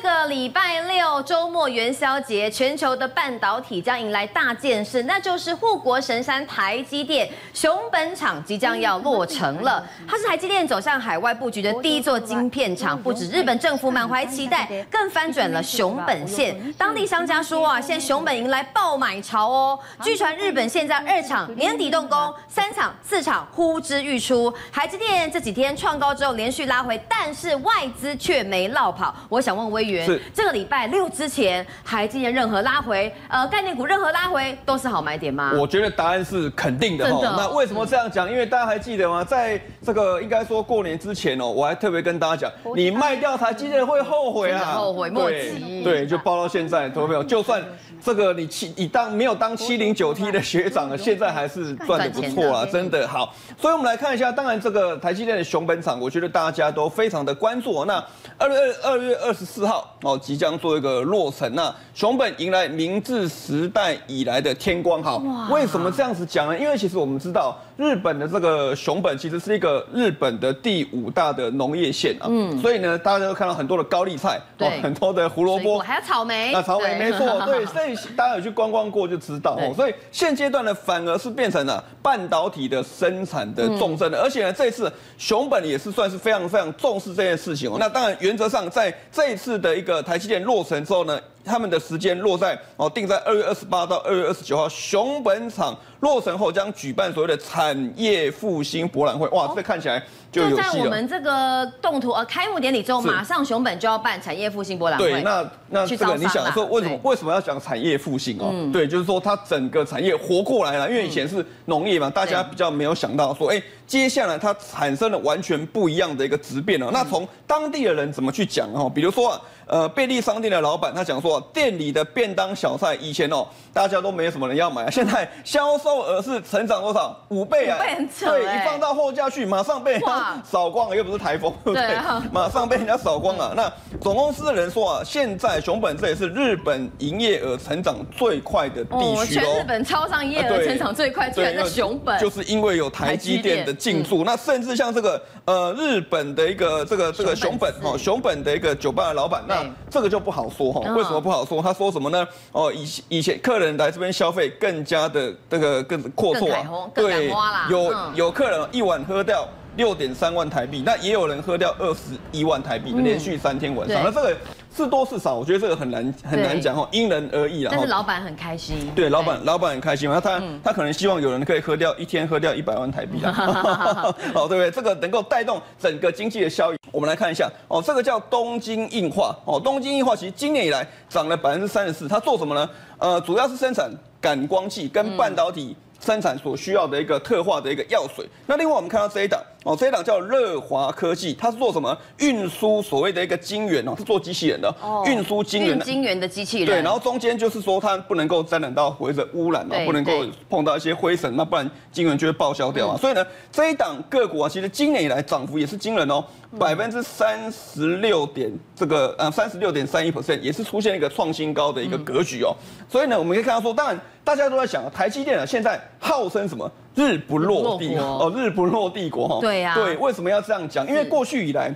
这个礼拜六周末元宵节，全球的半导体将迎来大件事，那就是护国神山台积电熊本厂即将要落成了。它是台积电走向海外布局的第一座晶片厂，不止日本政府满怀期待，更翻转了熊本县当地商家说啊，现在熊本迎来爆买潮哦。据传日本现在二厂年底动工，三厂、四厂呼之欲出。台积电这几天创高之后连续拉回，但是外资却没落跑。我想问威元，是这个礼拜六之前，台积电任何拉回，呃，概念股任何拉回都是好买点吗？我觉得答案是肯定的哈。那为什么这样讲？因为大家还记得吗？在这个应该说过年之前哦，我还特别跟大家讲，你卖掉台积电会后悔啊，后悔莫及。对，就报到现在，投没有？就算这个你七你当没有当七零九 T 的学长了，现在还是赚的不错啊，真的好。所以我们来看一下，当然这个台积电的熊本厂，我觉得大家都非常的关注。那二月二二月二十四号哦，即将做一个落成。那熊本迎来明治时代以来的天光好。为什么这样子讲呢？因为其实我们知道，日本的这个熊本其实是一个日本的第五大的农业县啊。嗯。所以呢，大家都看到很多的高丽菜，对，很多的胡萝卜，还有草莓。那草莓没错，对。所以大家有去观光过就知道哦。所以现阶段呢，反而是变成了半导体的生产的重镇的。而且呢，这次熊本也是算是非常非常重视这件事情哦。那当然，原则上在这一次的一个台积电落成之后呢，他们的时间落在哦，定在二月二十八到二月二十九号，熊本厂落成后将举办所谓的产业复兴博览会。哇，这看起来就。在我们这个动图呃开幕典礼之后，马上熊本就要办产业复兴博览会。对，那那这个你想说为什么为什么要讲产业复兴哦？对，就是说它整个产业活过来了，因为以前是农业嘛，大家比较没有想到说，哎，接下来它产生了完全不一样的一个质变了。那从当地的人怎么去讲哦？比如说啊。呃，便利商店的老板他讲说，店里的便当小菜以前哦，大家都没有什么人要买啊，现在销售额是成长多少？五倍啊！对，一放到货架去，马上被人家扫光了，又不是台风，对不对？马上被人家扫光了。那总公司的人说啊，现在熊本这也是日本营业额成长最快的地区哦。全日本超商营业额成长最快，居然在熊本，就是因为有台积电的进驻。那甚至像这个呃日本的一个这个这个熊本哦，熊本的一个酒吧的老板那。这个就不好说哈，为什么不好说？他说什么呢？哦，以以前客人来这边消费更加的这个更阔绰啊，对，有有客人一碗喝掉六点三万台币，那也有人喝掉二十一万台币，连续三天晚上，那这个。是多是少，我觉得这个很难很难讲哦，因人而异啦。但是老板很开心。对，老板老板很开心嘛，他他可能希望有人可以喝掉一天喝掉一百万台币啊，好 对不对？这个能够带动整个经济的效益。我们来看一下哦，这个叫东京硬化哦，东京硬化其实今年以来涨了百分之三十四，它做什么呢？呃，主要是生产感光器跟半导体。生产所需要的一个特化的一个药水。那另外我们看到这一档哦，这一档叫乐华科技，它是做什么？运输所谓的一个晶圆哦，是做机器人的，运输晶圆。晶圆的机器人。对，然后中间就是说它不能够沾染到或者污染嘛，不能够碰到一些灰尘，那不然晶圆就会报销掉啊。所以呢，这一档个股啊，其实今年以来涨幅也是惊人哦，百分之三十六点这个呃三十六点三一 percent，也是出现一个创新高的一个格局哦。所以呢，我们可以看到说，当然。大家都在想啊，台积电啊，现在号称什么“日不落帝”哦，“日不落帝国”哈。对呀。对，为什么要这样讲？因为过去以来，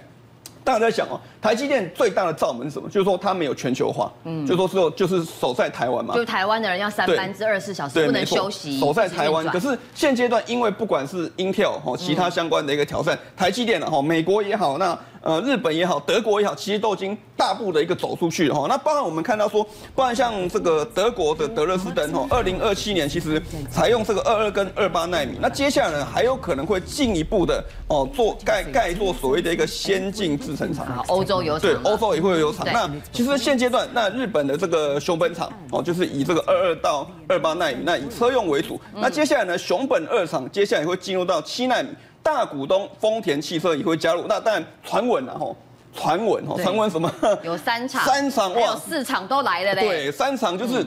大家在想哦，台积电最大的罩门是什么？就是说它没有全球化，嗯，就说只有就是守在台湾嘛。就台湾的人要三班制二十四小时不能休息，守在台湾。可是现阶段，因为不管是 Intel 哈，其他相关的一个挑战，台积电的哈，美国也好，那。呃，日本也好，德国也好，其实都已经大步的一个走出去了哈。那包含我们看到说，包含像这个德国的德勒斯登哈，二零二七年其实采用这个二二跟二八奈米。那接下来呢，还有可能会进一步的哦，做盖盖做所谓的一个先进制程厂。欧洲有厂。对，欧洲也会有厂。那其实现阶段，那日本的这个熊本厂哦，就是以这个二二到二八奈米，那以车用为主。那接下来呢，熊本二厂接下来会进入到七奈米。大股东丰田汽车也会加入，那当然传闻了吼，传闻吼，传闻什么？有三场，三场哇，有四场都来了嘞。对，三场就是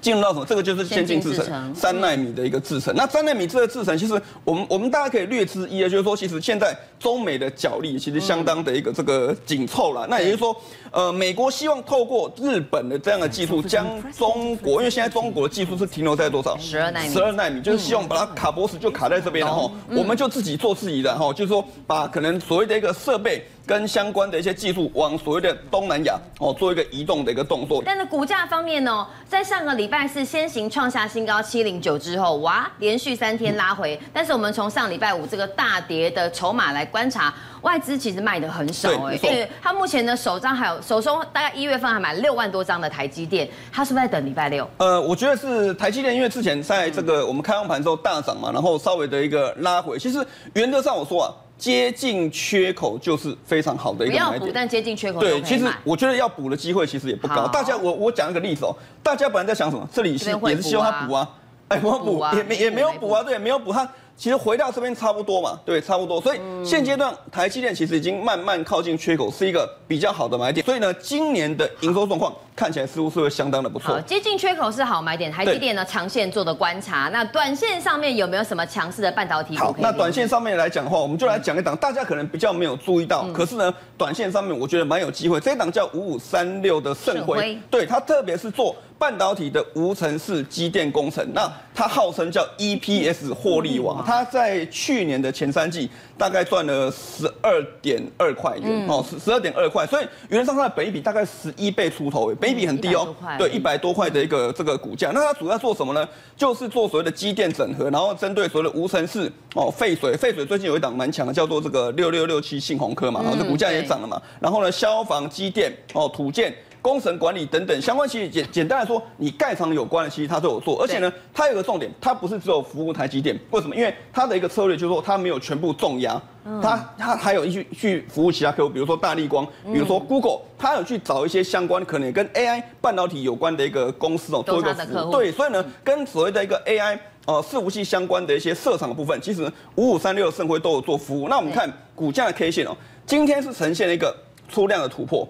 进入到什么？这个就是先进制程，三纳米的一个制程。那三纳米这个制程，其实我们我们大家可以略知一二，就是说，其实现在中美的角力其实相当的一个这个紧凑了。那也就是说，呃，美国希望透过日本的这样的技术，将中国，因为现在中国的技术是停留在多少？十二纳米。十二纳米，就是希望把它卡脖子就卡在这边，然后我们就自己做自己的，哈，就是说把可能所谓的一个设备。跟相关的一些技术往所谓的东南亚哦做一个移动的一个动作。但是股价方面呢，在上个礼拜四先行创下新高七零九之后，哇，连续三天拉回。但是我们从上礼拜五这个大跌的筹码来观察，外资其实卖的很少哎，他目前的手张还有手中大概一月份还买六万多张的台积电，他是不是在等礼拜六？呃，我觉得是台积电，因为之前在这个我们开放盘之后大涨嘛，然后稍微的一个拉回。其实原则上我说啊。接近缺口就是非常好的一个买点，不要补，但接近缺口对，其实我觉得要补的机会其实也不高。大家，我我讲一个例子哦，大家本来在想什么？这里是也是希望他补啊，哎，不要补，也没也没有补啊，对，没有补它。其实回到这边差不多嘛，对，差不多。所以现阶段台积电其实已经慢慢靠近缺口，是一个比较好的买点。所以呢，今年的营收状况看起来似乎是会相当的不错。接近缺口是好买点，台积电呢长线做的观察。那短线上面有没有什么强势的半导体？好，那短线上面来讲的话，我们就来讲一档，大家可能比较没有注意到，可是呢，短线上面我觉得蛮有机会。这一档叫五五三六的盛辉，对，它特别是做。半导体的无尘室机电工程，那它号称叫 EPS 获利王，它在去年的前三季大概赚了十二点二块元哦，十十二点二块，所以原则上它的本益比大概十一倍出头，本益比很低哦，对，一百多块的一个这个股价。那它主要做什么呢？就是做所谓的机电整合，然后针对所谓的无尘室哦，废水，废水最近有一档蛮强的，叫做这个六六六七信鸿科嘛，然后这股价也涨了嘛。然后呢，消防机电哦，土建。工程管理等等相关，其实简简单来说，你盖厂有关的，其实它都有做。而且呢，它有个重点，它不是只有服务台积电。为什么？因为它的一个策略就是说，它没有全部重压，它它还有一去去服务其他客户，比如说大立光，比如说 Google，它有去找一些相关可能跟 AI 半导体有关的一个公司哦，做一个服务。对，所以呢，跟所谓的一个 AI 呃伺服器相关的一些设厂的部分，其实五五三六的胜辉都有做服务。那我们看股价的 K 线哦，今天是呈现了一个出量的突破。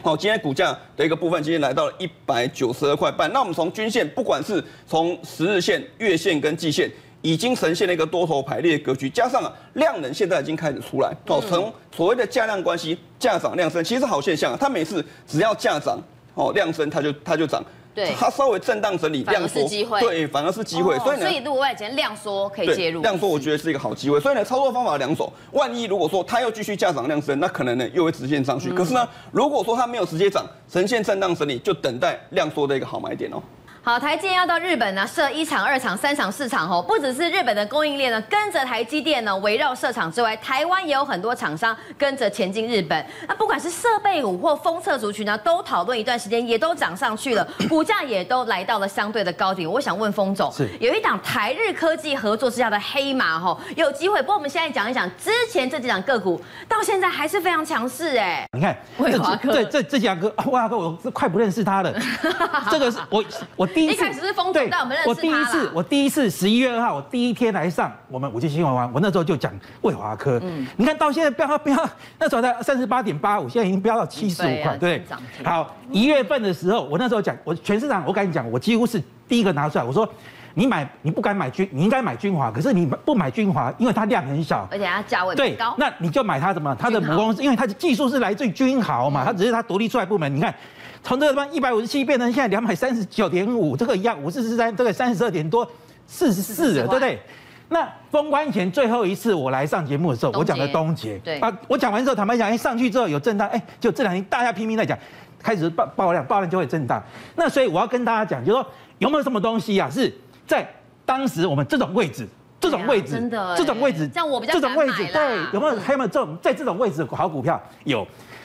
好，今天股价的一个部分，今天来到了一百九十二块半。那我们从均线，不管是从十日线、月线跟季线，已经呈现了一个多头排列格局。加上啊，量能现在已经开始出来。哦，从所谓的价量关系，价涨量升，其实好现象啊。它每次只要价涨，哦，量升，它就它就涨。对，它稍微震荡整理，量缩，对，反而是机会。所以呢，所以如果外间量缩可以介入，量缩我觉得是一个好机会。所以呢，操作方法两种，万一如果说它又继续价涨量升，那可能呢又会直线上去。可是呢，如果说它没有直接涨，呈现震荡整理，就等待量缩的一个好买点哦。好，台积电要到日本呢，设一厂、二厂、三厂、四厂吼，不只是日本的供应链呢，跟着台积电呢围绕设厂之外，台湾也有很多厂商跟着前进日本。那不管是设备股或封测族群呢，都讨论一段时间，也都涨上去了，股价也都来到了相对的高点。我想问封总，是有一档台日科技合作之下的黑马吼，有机会。不过我们现在讲一讲之前这几档个股，到现在还是非常强势哎。你看，魏华科，对，这这几档个，魏华科，我是快不认识他了。这个是我我。一开始是封总，但我们认识他。我第一次，我第一次十一月二号，我第一天来上我们五 G 新闻网，我那时候就讲魏华科。嗯，你看到现在飙飙，那时候在三十八点八五，现在已经飙到七十五块，对。好，一月份的时候，我那时候讲，我全市场我敢讲，我几乎是第一个拿出来，我说你买你不敢买君，你应该买君华，可是你不买君华，因为它量很小，而且它价位对高，那你就买它什么？它的母公司，因为它的技术是来自于君豪嘛，它只是它独立出来部门，你看。从这个地方一百五十七变成现在两百三十九点五，这个一样五四四三，这个三十二点多，四十四了，对不对？那封关前最后一次我来上节目的时候，我讲的东捷，对啊，我讲完之后，坦白讲，一上去之后有震荡，哎，就这两天大家拼命在讲，开始爆爆量，爆量就会震荡。那所以我要跟大家讲，就是说有没有什么东西啊，是在当时我们这种位置，这种位置，真的，这种位置，像我比较这种位置，对，有没有还有没有这种在这种位置好股票？有，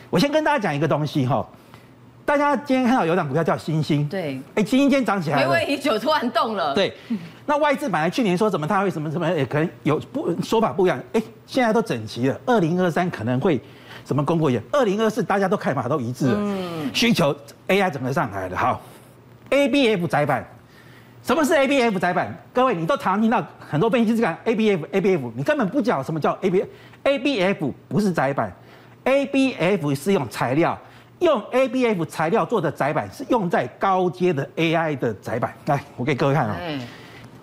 我先跟大家讲一个东西哈。大家今天看到有档股票叫星星，对，哎，星星今天涨起来了，回味已久，突然动了。对，那外资本来去年说怎么，它会什么什么，也可能有不说法不一样。哎，现在都整齐了，二零二三可能会什么公布一下，二零二四大家都看法都一致了，嗯，需求 AI 整个上来了。好，ABF 载板，什么是 ABF 载板？各位你都常听到很多分析师讲 ABF，ABF，你根本不讲什么叫 ABF，ABF 不是载板，ABF 是用材料。用 ABF 材料做的载板是用在高阶的 AI 的载板。来，我给各位看啊。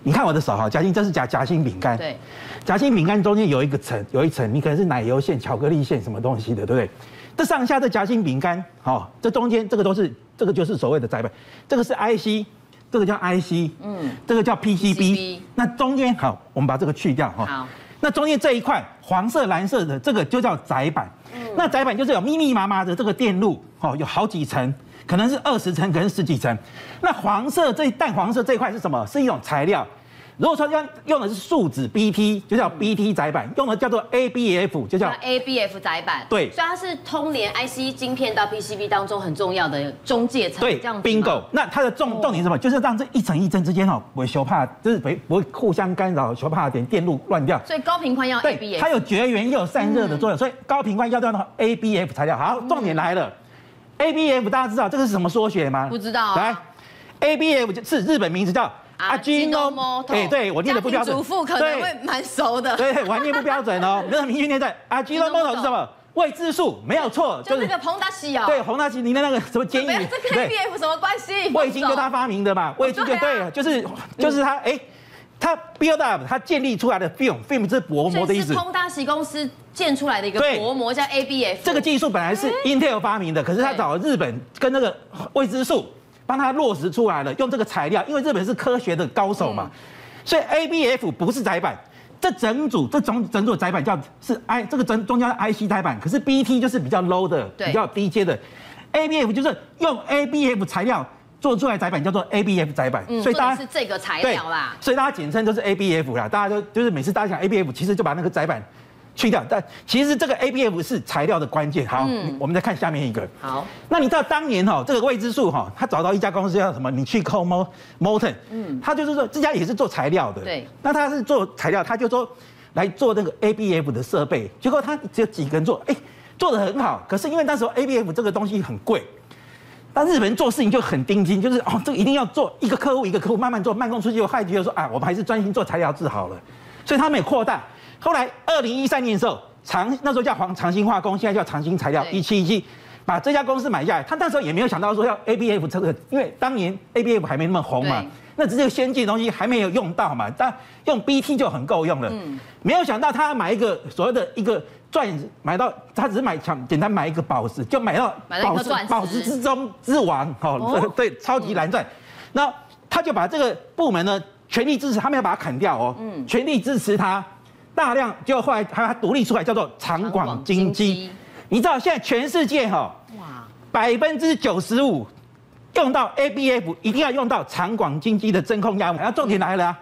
你看我的手哈，夹心这是夹夹心饼干。对，夹心饼干中间有一个层，有一层，你可能是奶油馅、巧克力馅什么东西的，对不对？这上下的夹心饼干，哦，这中间这个都是，这个就是所谓的载板，这个是 IC，这个叫 IC，嗯，这个叫 PCB。那中间好，我们把这个去掉哈。好。那中间这一块黄色、蓝色的这个就叫窄板。嗯。那窄板就是有密密麻麻的这个电路，哦，有好几层，可能是二十层，可能十几层。那黄色这淡黄色这一块是什么？是一种材料。如果说用用的是树脂 BT，就叫 BT 载板；用的叫做 ABF，就叫 ABF 载板。对，所以它是通联 IC 晶片到 PCB 当中很重要的中介层。对，这样 Bingo。那它的重重点是什么？就是让这一层一层之间哦，不会修怕，就是不会不会互相干扰，修怕点电路乱掉。所以高频宽要 ABF。它有绝缘又有散热的作用，所以高频宽要用到 ABF 材料。好，重点来了，ABF 大家知道这个是什么缩写吗？不知道。来，ABF 就是日本名字叫。阿基诺摩托，哎，对我念的不标准，主妇可能会蛮熟的。对，我还念不标准哦。那个明确念在阿基诺摩托是什么？未知数，没有错，就是那个彭达西哦。对，彭达西，你的那个什么监狱？这跟 ABF 什么关系？味精就他发明的嘛，味精就对了，就是就是他，哎，他 build up，他建立出来的 film，film 是薄膜的意思。是彭达西公司建出来的一个薄膜叫 ABF。这个技术本来是 Intel 发明的，可是他找了日本跟那个未知数。帮他落实出来了，用这个材料，因为日本是科学的高手嘛，所以 ABF 不是窄板，这整组这整整组窄板叫是 I 这个整中间 IC 窄板，可是 BT 就是比较 low 的，比较低阶的，ABF 就是用 ABF 材料做出来窄板，叫做 ABF 窄板，所以大家是这个材料啦，所以大家简称就是 ABF 啦，大家就就是每次大家讲 ABF，其实就把那个窄板。去掉，但其实这个 ABF 是材料的关键。好，嗯、我们再看下面一个。好，那你知道当年哈，这个未知数哈，他找到一家公司叫什么？你去 Nichicon Molten，嗯，他就是说这家也是做材料的。对，那他是做材料，他就说来做那个 ABF 的设备。结果他只有几个人做，哎，做的很好。可是因为那时候 ABF 这个东西很贵，但日本人做事情就很盯紧，就是哦，这个一定要做一个客户一个客户慢慢做，慢工出细活。害觉得说啊，我们还是专心做材料制好了。所以他们也扩大。后来，二零一三年的时候，长那时候叫黄长兴化工，现在叫长兴材料，一七一七，把这家公司买下来。他那时候也没有想到说要 ABF 这个，因为当年 ABF 还没那么红嘛，那只是个先进的东西还没有用到嘛，但用 BT 就很够用了。嗯，没有想到他买一个所谓的一个钻，买到他只是买抢简单买一个宝石，就买到宝石宝石之中之王，哦，哦对，超级蓝钻。那、嗯、他就把这个部门呢全力支持，他没有把它砍掉哦，嗯，全力支持他。大量就后来还它独立出来，叫做长广精机。你知道现在全世界哈，哇，百分之九十五用到 ABF，一定要用到长广精机的真空压模。然后重点来了啊，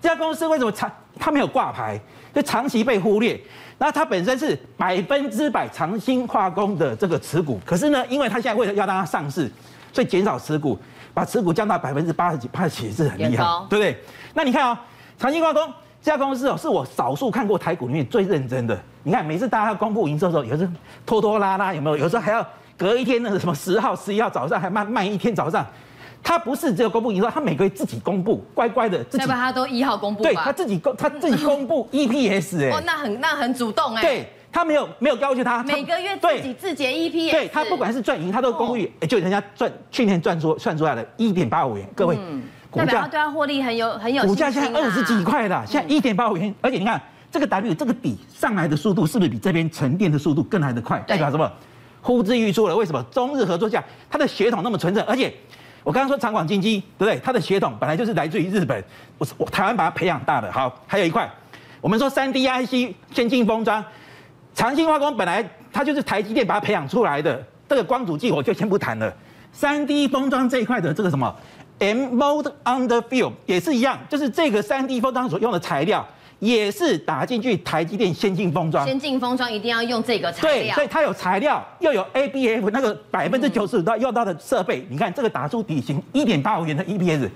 这家公司为什么长它没有挂牌，就长期被忽略？那它本身是百分之百长兴化工的这个持股，可是呢，因为它现在为了要让它上市，所以减少持股，把持股降到百分之八十几，八十几是很厉害，高对不对？那你看啊，长兴化工。这家公司哦，是我少数看过台股里面最认真的。你看，每次大家要公布营收的时候，有时候拖拖拉拉，有没有？有时候还要隔一天，那个什么十号、十一号早上还慢慢一天早上。他不是只有公布营收，他每个月自己公布，乖乖的自己。要不他都一号公布？对，他自己公，他自己公布 EPS 哎。哦，那很那很主动哎。对，他没有没有要求他每个月自己自结 EPS。对，他不管是赚赢，他都公布，哎，就人家赚去年赚出算出来的一点八五元，各位。嗯股价对它获利很有很有，股价现在二十几块了，现在一点八五元，而且你看这个 W 这个底上来的速度是不是比这边沉淀的速度更来得快？代表什么？呼之欲出了。为什么？中日合作下，它的血统那么纯正，而且我刚刚说长广精机，对不对？它的血统本来就是来自于日本，我我台湾把它培养大的。好，还有一块，我们说三 D IC 先进封装，长兴化工本来它就是台积电把它培养出来的。这个光阻剂我就先不谈了，三 D 封装这一块的这个什么？M mode under field 也是一样，就是这个三 D 封装所用的材料，也是打进去台积电先进封装。先进封装一定要用这个材料。对，所以它有材料，又有 ABF 那个百分之九十五都要用到的设备。嗯、你看这个打出底型一点八五元的 EPS。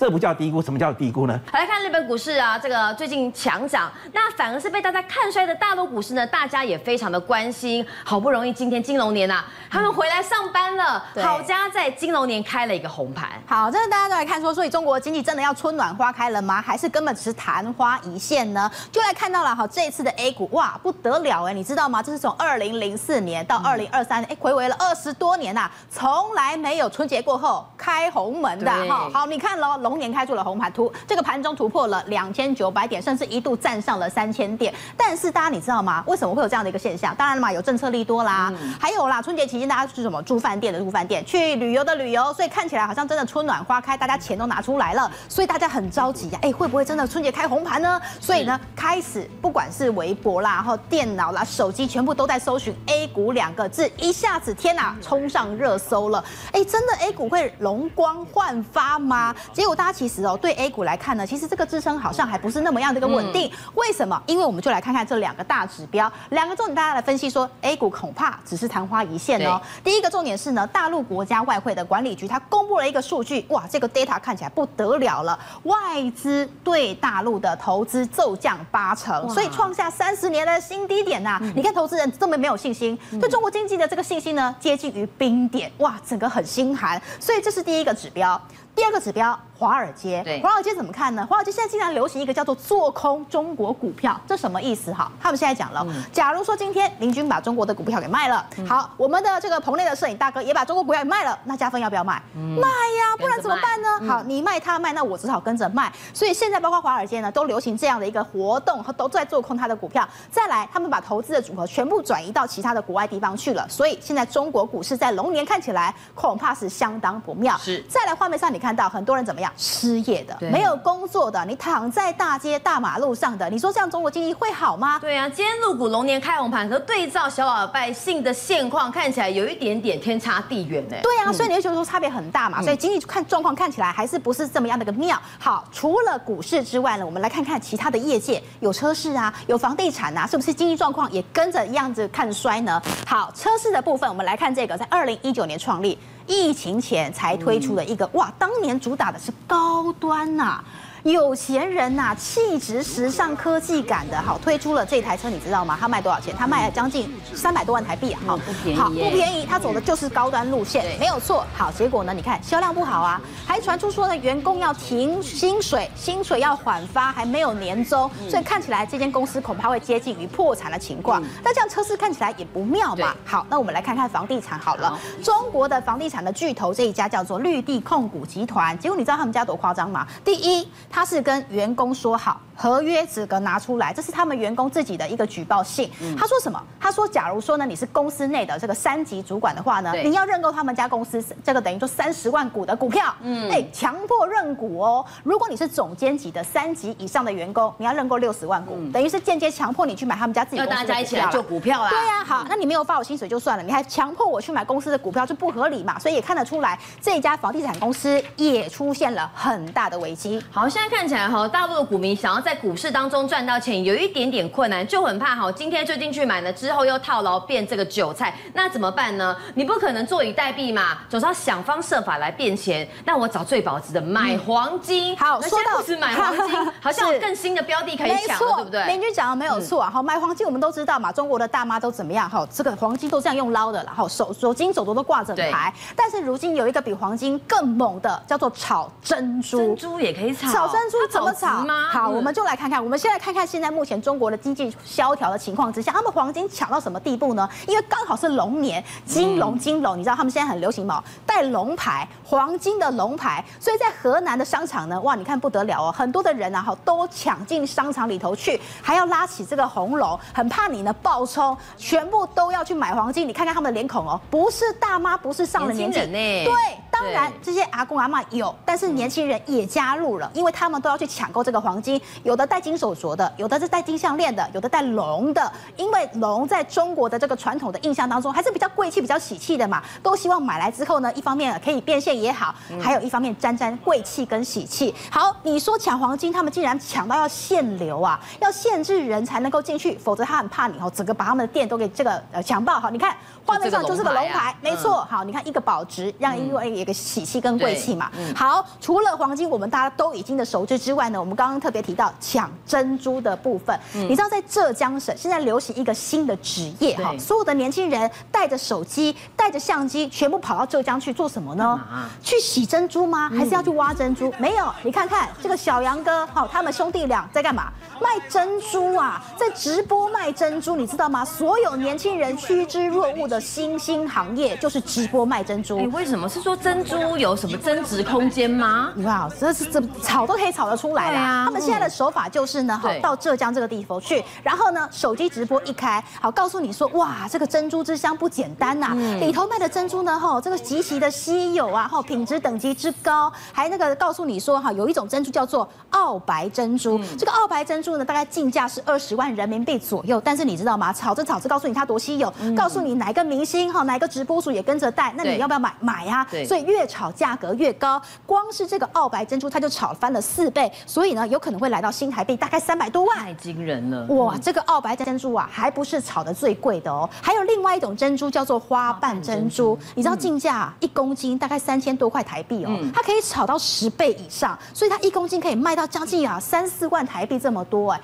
这不叫低估，什么叫低估呢？来看日本股市啊，这个最近强涨，那反而是被大家看衰的大陆股市呢，大家也非常的关心。好不容易今天金龙年啊，他们回来上班了。好家在金龙年开了一个红盘。好，这个大家都来看说，所以中国经济真的要春暖花开了吗？还是根本只是昙花一现呢？就来看到了哈，这一次的 A 股哇不得了哎，你知道吗？这是从二零零四年到二零二三年，哎，回违了二十多年呐、啊，从来没有春节过后开红门的哈。好，你看喽，龙年开出了红盘，突这个盘中突破了两千九百点，甚至一度站上了三千点。但是大家你知道吗？为什么会有这样的一个现象？当然了嘛，有政策利多啦，嗯、还有啦，春节期间大家去什么住饭店的住饭店，去旅游的旅游，所以看起来好像真的春暖花开，大家钱都拿出来了，所以大家很着急呀，哎，会不会真的春节开红盘呢？所以呢，开始不管是微博啦，然后电脑啦、手机，全部都在搜寻 A 股两个字，一下子天哪，冲上热搜了。哎，真的 A 股会容光焕发吗？结果大家其实哦，对 A 股来看呢，其实这个支撑好像还不是那么样的一个稳定。为什么？因为我们就来看看这两个大指标，两个重点，大家来分析说，A 股恐怕只是昙花一现哦。第一个重点是呢，大陆国家外汇的管理局它公布了一个数据，哇，这个 data 看起来不得了了，外资对大陆的投资骤降八成，所以创下三十年的新低点呐、啊。你看投资人这么没有信心，对中国经济的这个信心呢，接近于冰点，哇，整个很心寒。所以这是第一个指标。第二个指标，华尔街。对，华尔街怎么看呢？华尔街现在竟然流行一个叫做“做空中国股票”，这什么意思？哈，他们现在讲了，假如说今天林军把中国的股票给卖了，好，我们的这个棚内的摄影大哥也把中国股票给卖了，那加分要不要卖？卖呀，不然怎么办呢？好，你卖他卖，那我只好跟着卖。所以现在包括华尔街呢，都流行这样的一个活动，都在做空他的股票。再来，他们把投资的组合全部转移到其他的国外地方去了。所以现在中国股市在龙年看起来恐怕是相当不妙。是，再来画面上你看。看到很多人怎么样失业的，没有工作的，你躺在大街大马路上的，你说这样中国经济会好吗？对啊，今天入股龙年开红盘，可对照小老百姓的现况，看起来有一点点天差地远呢。对啊，所以你会觉得说差别很大嘛，所以经济看状况看起来还是不是这么样的个妙。好，除了股市之外呢，我们来看看其他的业界，有车市啊，有房地产啊，是不是经济状况也跟着一样子看衰呢？好，车市的部分，我们来看这个，在二零一九年创立。疫情前才推出的一个哇，当年主打的是高端呐、啊。有钱人呐、啊，气质、时尚、科技感的，好推出了这台车，你知道吗？它卖多少钱？它卖了将近三百多万台币啊！好，不便宜，好不便宜。它走的就是高端路线，没有错。好，结果呢？你看销量不好啊，还传出说呢，员工要停薪水，薪水要缓发，还没有年终，所以看起来这间公司恐怕会接近于破产的情况。那这样车市看起来也不妙嘛。好，那我们来看看房地产好了。中国的房地产的巨头这一家叫做绿地控股集团，结果你知道他们家多夸张吗？第一。他是跟员工说好。合约资格拿出来，这是他们员工自己的一个举报信。他说什么？他说，假如说呢，你是公司内的这个三级主管的话呢，你要认购他们家公司这个等于说三十万股的股票，嗯，哎，强迫认股哦。如果你是总监级的三级以上的员工，你要认购六十万股，等于是间接强迫你去买他们家自己公司的股票。要大家一起来做股票啦。对呀，好，那你没有发我薪水就算了，你还强迫我去买公司的股票，就不合理嘛。所以也看得出来，这家房地产公司也出现了很大的危机。好，现在看起来哈，大陆的股民想要在股市当中赚到钱有一点点困难，就很怕哈，今天追进去买了之后又套牢变这个韭菜，那怎么办呢？你不可能坐以待毙嘛，总是要想方设法来变钱。那我找最保值的买黄金。嗯、好，说到是买黄金，好 像有更新的标的可以抢，对不对？邻居讲的没有错啊。好，买黄金我们都知道嘛，中国的大妈都怎么样？哈，这个黄金都这样用捞的了，哈，手手金手镯都挂着牌。但是如今有一个比黄金更猛的，叫做炒珍珠。珍珠也可以炒。炒珍珠怎么炒吗？好，我们就来看看，我们先来。看看现在目前中国的经济萧条的情况之下，他们黄金抢到什么地步呢？因为刚好是龙年，金龙金龙，你知道他们现在很流行吗？带龙牌，黄金的龙牌，所以在河南的商场呢，哇，你看不得了哦，很多的人啊，哈，都抢进商场里头去，还要拉起这个红龙，很怕你呢暴冲，全部都要去买黄金。你看看他们的脸孔哦，不是大妈，不是上了年纪，对，当然这些阿公阿妈有，但是年轻人也加入了，因为他们都要去抢购这个黄金，有的戴金手镯。的有的是戴金项链的，有的戴龙的，因为龙在中国的这个传统的印象当中还是比较贵气、比较喜气的嘛，都希望买来之后呢，一方面可以变现也好，还有一方面沾沾贵气跟喜气。好，你说抢黄金，他们竟然抢到要限流啊，要限制人才能够进去，否则他很怕你哦，整个把他们的店都给这个呃抢爆。好，你看画面上就是个龙牌，没错。好，你看一个保值，让因为一个喜气跟贵气嘛。好，除了黄金，我们大家都已经的熟知之外呢，我们刚刚特别提到抢珍珠的部分。嗯、你知道在浙江省现在流行一个新的职业哈，所有的年轻人带着手机、带着相机，全部跑到浙江去做什么呢？啊、去洗珍珠吗？还是要去挖珍珠？嗯、没有，你看看这个小杨哥，好，他们兄弟俩在干嘛？卖珍珠啊，在直播卖珍珠，你知道吗？所有年轻人趋之若鹜的新兴行业就是直播卖珍珠。你为什么是说珍珠有什么增值空间吗？哇，这是这炒都可以炒得出来的。啊、他们现在的手法就是呢，好到浙江这个地方去，然后呢，手机直播一开，好告诉你说，哇，这个珍珠之乡不简单呐、里头卖的珍珠呢，哈，这个极其的稀有啊，哈，品质等级之高，还那个告诉你说，哈，有一种珍珠叫做澳白珍珠，嗯、这个澳白珍珠呢，大概进价是二十万人民币左右，但是你知道吗？炒着炒着，告诉你它多稀有，嗯、告诉你哪一个明星哈，哪一个直播主也跟着带，那你要不要买？买呀、所以越炒价格越高，光是这个澳白珍珠，它就炒翻了四倍，所以呢，有可能会来到新台币大概三百多万，太惊人了！哇，这个澳白珍珠啊，还不是炒的最贵的哦，还有另外一种珍珠叫做花瓣珍珠，你知道进价一公斤大概三千多块台币哦，嗯、它可以炒到十倍以上，所以它一公斤可以卖到将近啊三四万台币这么多哎。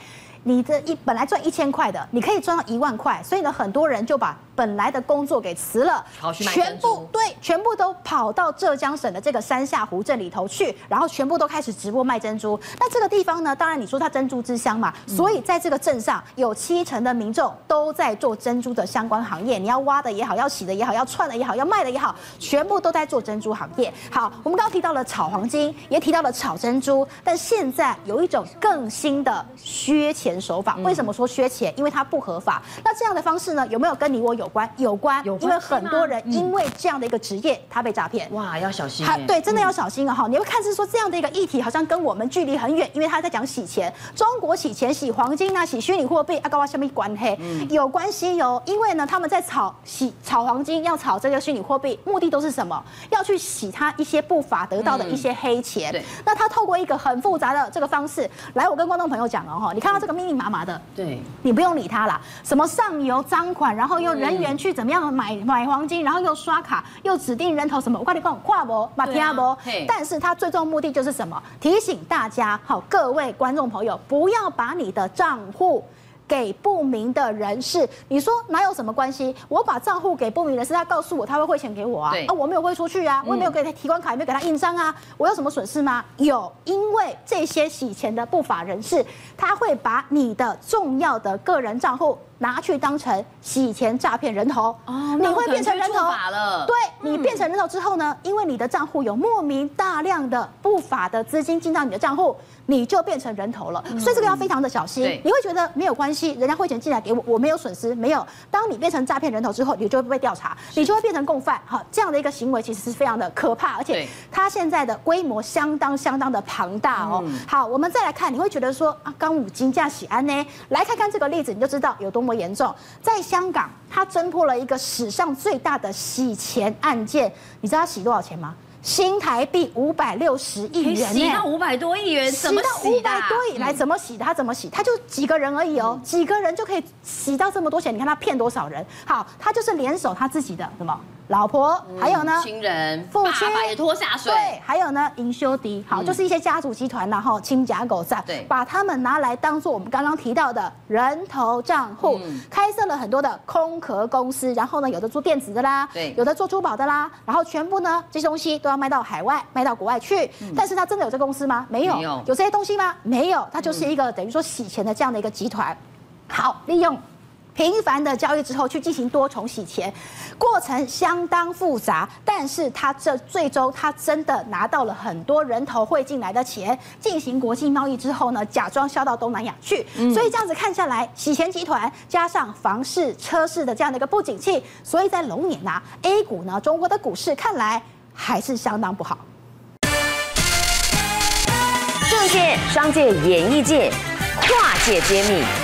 你这一本来赚一千块的，你可以赚到一万块，所以呢，很多人就把本来的工作给辞了，全部对，全部都跑到浙江省的这个山下湖镇里头去，然后全部都开始直播卖珍珠。那这个地方呢，当然你说它珍珠之乡嘛，所以在这个镇上有七成的民众都在做珍珠的相关行业。你要挖的也好，要洗的也好，要串的也好，要卖的也好，全部都在做珍珠行业。好，我们刚刚提到了炒黄金，也提到了炒珍珠，但现在有一种更新的削钱。手法为什么说削钱？因为它不合法。那这样的方式呢，有没有跟你我有关？有关，有关。因为很多人因为这样的一个职业，他被诈骗。哇，要小心。对，真的要小心啊！哈，你会看是说这样的一个议题，好像跟我们距离很远，因为他在讲洗钱，中国洗钱、洗黄金啊、洗虚拟货币啊，跟我什么关黑？有关系哟。因为呢，他们在炒洗炒黄金，要炒这个虚拟货币，目的都是什么？要去洗他一些不法得到的一些黑钱。对。那他透过一个很复杂的这个方式，来，我跟观众朋友讲了哈，你看到这个密密麻麻的，对，你不用理他啦。什么上游赃款，然后又人员去怎么样买买黄金，然后又刷卡，又指定人头什么，我跟你讲，跨博马皮亚博。但是他最终目的就是什么？提醒大家，好，各位观众朋友，不要把你的账户。给不明的人士，你说哪有什么关系？我把账户给不明人士，他告诉我他会汇钱给我啊，啊，我没有汇出去啊，我也没有给他提款卡，也没有给他印章啊，我有什么损失吗？有，因为这些洗钱的不法人士，他会把你的重要的个人账户。拿去当成洗钱诈骗人头，哦，你会变成人头了。对，你变成人头之后呢，因为你的账户有莫名大量的不法的资金进到你的账户，你就变成人头了。所以这个要非常的小心。你会觉得没有关系，人家汇钱进来给我，我没有损失。没有，当你变成诈骗人头之后，你就会被调查，你就会变成共犯。好，这样的一个行为其实是非常的可怕，而且它现在的规模相当相当的庞大哦。好，我们再来看，你会觉得说啊，刚五金价喜安呢？来看看这个例子，你就知道有多么严重，在香港，他侦破了一个史上最大的洗钱案件。你知道他洗多少钱吗？新台币五百六十亿元，洗到五百多亿元，洗到五百多亿，来怎么洗的？他怎么洗？他就几个人而已哦，几个人就可以洗到这么多钱。你看他骗多少人？好，他就是联手他自己的什么？老婆，还有呢，亲人，父亲也拖下水，对，还有呢，营修迪，好，就是一些家族集团，然后亲家狗仔，对，把他们拿来当做我们刚刚提到的人头账户，开设了很多的空壳公司，然后呢，有的做电子的啦，对，有的做珠宝的啦，然后全部呢这些东西都要卖到海外，卖到国外去，但是他真的有这公司吗？没有，有。这些东西吗？没有，它就是一个等于说洗钱的这样的一个集团，好，利用。频繁的交易之后去进行多重洗钱，过程相当复杂，但是他这最终他真的拿到了很多人头汇进来的钱，进行国际贸易之后呢，假装销到东南亚去，所以这样子看下来，洗钱集团加上房市、车市的这样的一个不景气，所以在龙年呐，A 股呢，中国的股市看来还是相当不好。政界、商界、演艺界，跨界揭秘。